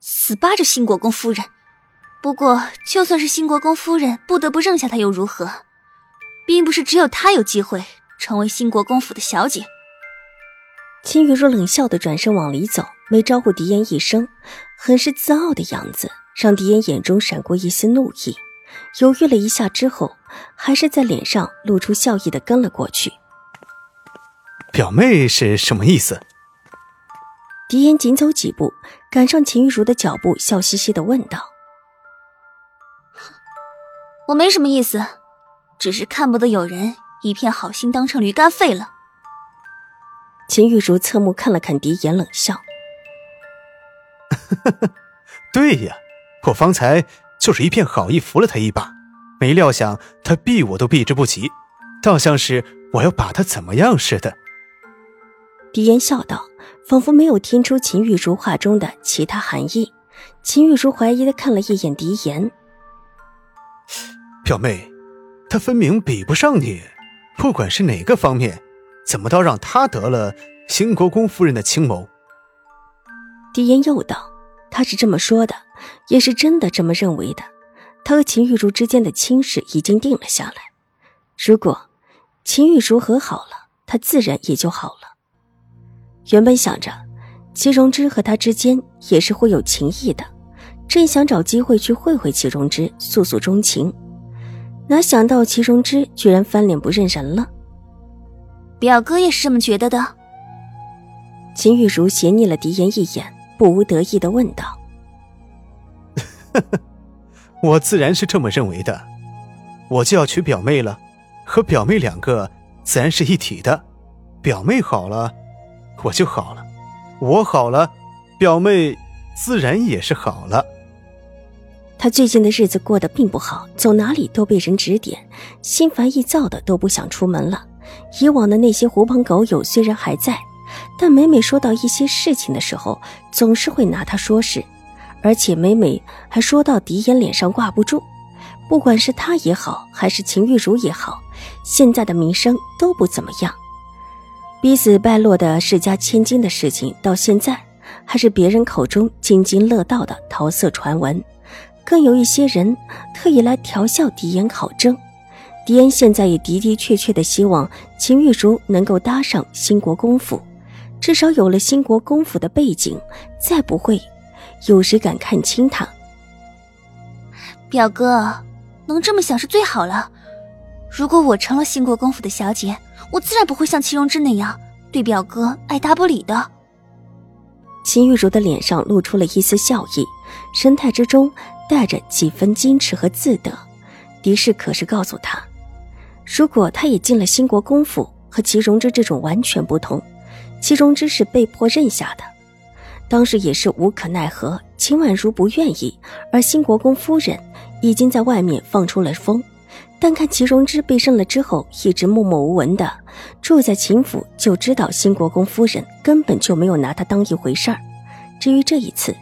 死扒着新国公夫人，不过就算是新国公夫人不得不认下他又如何？并不是只有他有机会成为新国公府的小姐。秦雨若冷笑的转身往里走，没招呼狄言一声，很是自傲的样子，让狄言眼中闪过一丝怒意。犹豫了一下之后，还是在脸上露出笑意的跟了过去。表妹是什么意思？狄言紧走几步，赶上秦玉茹的脚步，笑嘻嘻的问道：“我没什么意思，只是看不得有人一片好心当成驴肝肺了。”秦玉茹侧目看了看狄言，冷笑：“对呀，我方才就是一片好意扶了他一把，没料想他避我都避之不及，倒像是我要把他怎么样似的。”狄言笑道。仿佛没有听出秦玉茹话中的其他含义，秦玉茹怀疑的看了一眼狄言，表妹，他分明比不上你，不管是哪个方面，怎么倒让他得了新国公夫人的青眸？狄言又道：“他是这么说的，也是真的这么认为的。他和秦玉茹之间的亲事已经定了下来，如果秦玉茹和好了，他自然也就好了。”原本想着，齐荣之和他之间也是会有情谊的，正想找机会去会会齐荣之，诉诉衷情，哪想到齐荣之居然翻脸不认人了。表哥也是这么觉得的。秦玉茹斜睨了狄言一眼，不无得意的问道：“我自然是这么认为的，我就要娶表妹了，和表妹两个自然是一体的，表妹好了。”我就好了，我好了，表妹自然也是好了。他最近的日子过得并不好，走哪里都被人指点，心烦意躁的都不想出门了。以往的那些狐朋狗友虽然还在，但每每说到一些事情的时候，总是会拿他说事，而且每每还说到狄言脸上挂不住。不管是他也好，还是秦玉茹也好，现在的名声都不怎么样。逼死败落的世家千金的事情，到现在还是别人口中津津乐道的桃色传闻。更有一些人特意来调笑狄言考证。狄言现在也的的确确的希望秦玉茹能够搭上兴国公府，至少有了兴国公府的背景，再不会有谁敢看轻他。表哥，能这么想是最好了。如果我成了兴国公府的小姐，我自然不会像齐荣之那样对表哥爱答不理的。秦玉茹的脸上露出了一丝笑意，神态之中带着几分矜持和自得。狄氏可是告诉他，如果他也进了兴国公府，和齐荣之这种完全不同。齐荣之是被迫认下的，当时也是无可奈何。秦婉如不愿意，而兴国公夫人已经在外面放出了风。但看齐荣之被认了之后，一直默默无闻的住在秦府，就知道新国公夫人根本就没有拿他当一回事儿。至于这一次，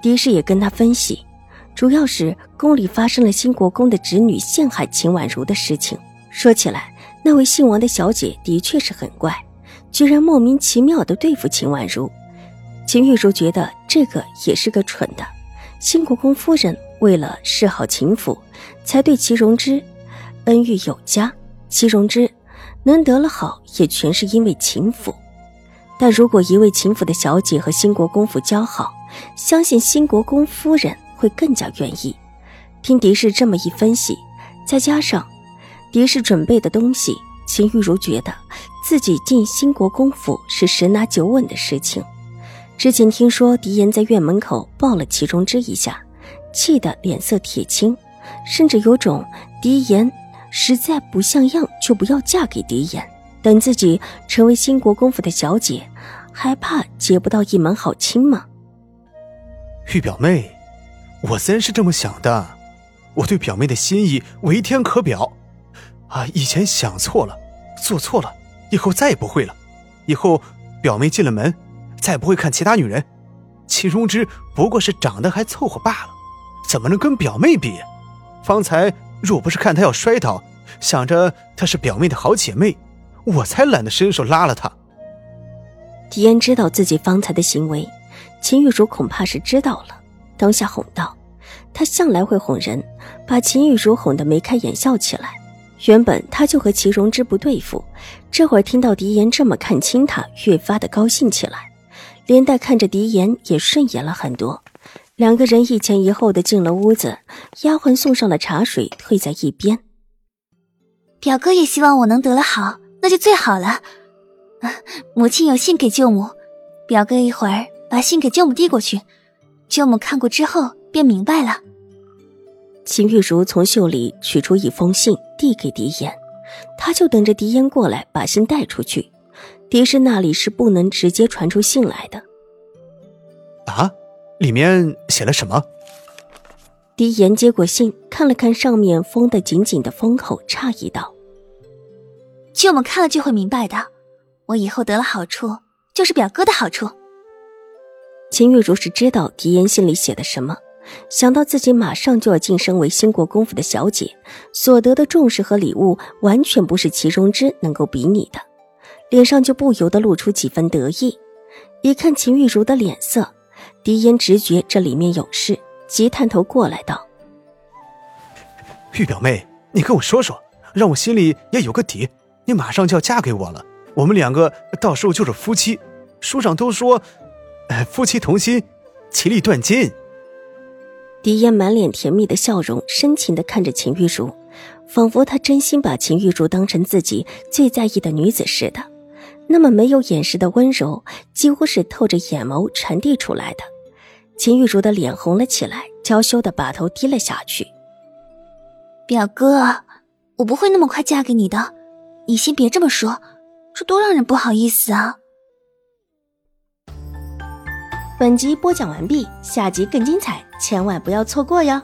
狄氏也跟他分析，主要是宫里发生了新国公的侄女陷害秦婉如的事情。说起来，那位姓王的小姐的确是很怪，居然莫名其妙的对付秦婉如。秦玉茹觉得这个也是个蠢的，新国公夫人为了示好秦府，才对齐荣之。恩遇有加，齐荣之能得了好，也全是因为秦府。但如果一位秦府的小姐和新国公府交好，相信新国公夫人会更加愿意。听狄氏这么一分析，再加上狄氏准备的东西，秦玉茹觉得自己进新国公府是十拿九稳的事情。之前听说狄言在院门口抱了齐荣之一下，气得脸色铁青，甚至有种狄言。实在不像样，就不要嫁给狄言。等自己成为新国公府的小姐，还怕结不到一门好亲吗？玉表妹，我自然是这么想的。我对表妹的心意为天可表。啊，以前想错了，做错了，以后再也不会了。以后表妹进了门，再也不会看其他女人。秦荣之不过是长得还凑合罢了，怎么能跟表妹比？方才若不是看她要摔倒，想着她是表妹的好姐妹，我才懒得伸手拉了她。狄言知道自己方才的行为，秦玉茹恐怕是知道了，当下哄道：“他向来会哄人，把秦玉茹哄得眉开眼笑起来。原本他就和齐荣之不对付，这会儿听到狄言这么看轻他，越发的高兴起来。”连带看着狄言也顺眼了很多，两个人一前一后的进了屋子，丫鬟送上了茶水，退在一边。表哥也希望我能得了好，那就最好了。母亲有信给舅母，表哥一会儿把信给舅母递过去，舅母看过之后便明白了。秦玉茹从袖里取出一封信，递给狄言，他就等着狄言过来把信带出去。狄氏那里是不能直接传出信来的。啊，里面写了什么？狄言接过信，看了看上面封得紧紧的封口，诧异道：“舅母看了就会明白的。我以后得了好处，就是表哥的好处。”秦玉茹是知道狄言信里写的什么，想到自己马上就要晋升为兴国公府的小姐，所得的重视和礼物完全不是齐荣之能够比拟的。脸上就不由得露出几分得意，一看秦玉茹的脸色，狄烟直觉这里面有事，急探头过来道：“玉表妹，你跟我说说，让我心里也有个底。你马上就要嫁给我了，我们两个到时候就是夫妻。书上都说，夫妻同心，其利断金。”狄烟满脸甜蜜的笑容，深情的看着秦玉茹，仿佛他真心把秦玉茹当成自己最在意的女子似的。那么没有掩饰的温柔，几乎是透着眼眸传递出来的。秦玉茹的脸红了起来，娇羞的把头低了下去。表哥，我不会那么快嫁给你的，你先别这么说，这多让人不好意思啊。本集播讲完毕，下集更精彩，千万不要错过哟。